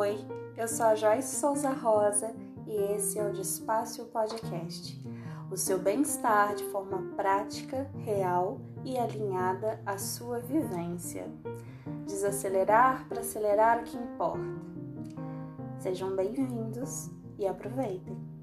Oi, eu sou a Joyce Souza Rosa e esse é o Despacio Podcast. O seu bem-estar de forma prática, real e alinhada à sua vivência. Desacelerar para acelerar o que importa. Sejam bem-vindos e aproveitem!